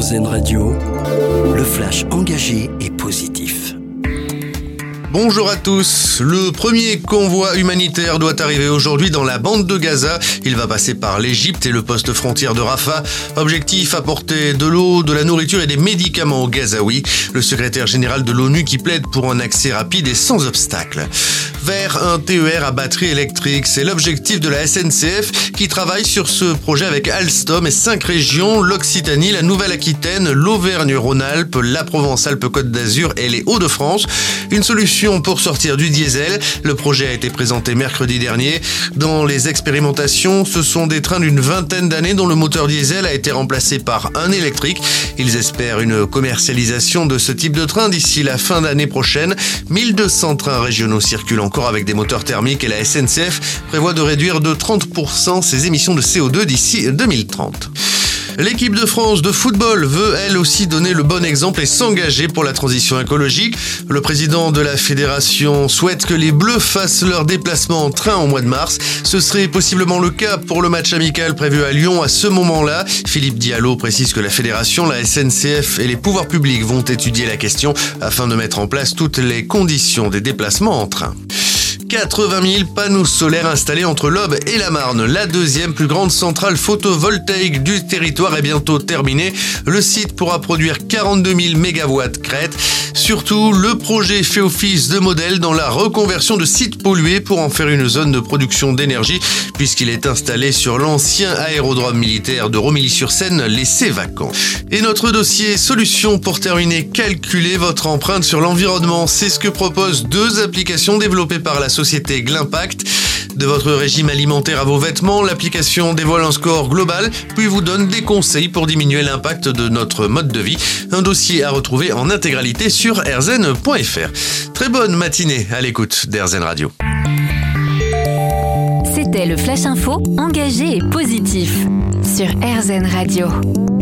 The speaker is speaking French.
Radio, le flash engagé et positif. Bonjour à tous. Le premier convoi humanitaire doit arriver aujourd'hui dans la bande de Gaza. Il va passer par l'Égypte et le poste frontière de Rafah. Objectif apporter de l'eau, de la nourriture et des médicaments aux Gazaouis. Le secrétaire général de l'ONU qui plaide pour un accès rapide et sans obstacle. Vers un TER à batterie électrique, c'est l'objectif de la SNCF qui travaille sur ce projet avec Alstom et cinq régions, l'Occitanie, la Nouvelle-Aquitaine, l'Auvergne-Rhône-Alpes, la Provence-Alpes-Côte d'Azur et les Hauts-de-France. Une solution pour sortir du diesel. Le projet a été présenté mercredi dernier. Dans les expérimentations, ce sont des trains d'une vingtaine d'années dont le moteur diesel a été remplacé par un électrique. Ils espèrent une commercialisation de ce type de train d'ici la fin d'année prochaine. 1200 trains régionaux circulent encore avec des moteurs thermiques et la SNCF prévoit de réduire de 30% ses émissions de CO2 d'ici 2030. L'équipe de France de football veut elle aussi donner le bon exemple et s'engager pour la transition écologique. Le président de la fédération souhaite que les Bleus fassent leur déplacement en train au mois de mars. Ce serait possiblement le cas pour le match amical prévu à Lyon à ce moment-là. Philippe Diallo précise que la fédération, la SNCF et les pouvoirs publics vont étudier la question afin de mettre en place toutes les conditions des déplacements en train. 80 000 panneaux solaires installés entre l'Aube et la Marne. La deuxième plus grande centrale photovoltaïque du territoire est bientôt terminée. Le site pourra produire 42 000 MW crête. Surtout, le projet fait office de modèle dans la reconversion de sites pollués pour en faire une zone de production d'énergie puisqu'il est installé sur l'ancien aérodrome militaire de Romilly-sur-Seine laissé vacant. Et notre dossier solution pour terminer, calculer votre empreinte sur l'environnement. C'est ce que proposent deux applications développées par la société Glimpact. De votre régime alimentaire à vos vêtements, l'application dévoile un score global, puis vous donne des conseils pour diminuer l'impact de notre mode de vie. Un dossier à retrouver en intégralité sur rzn.fr. Très bonne matinée à l'écoute d'RZN Radio. C'était le Flash Info, engagé et positif sur RZN Radio.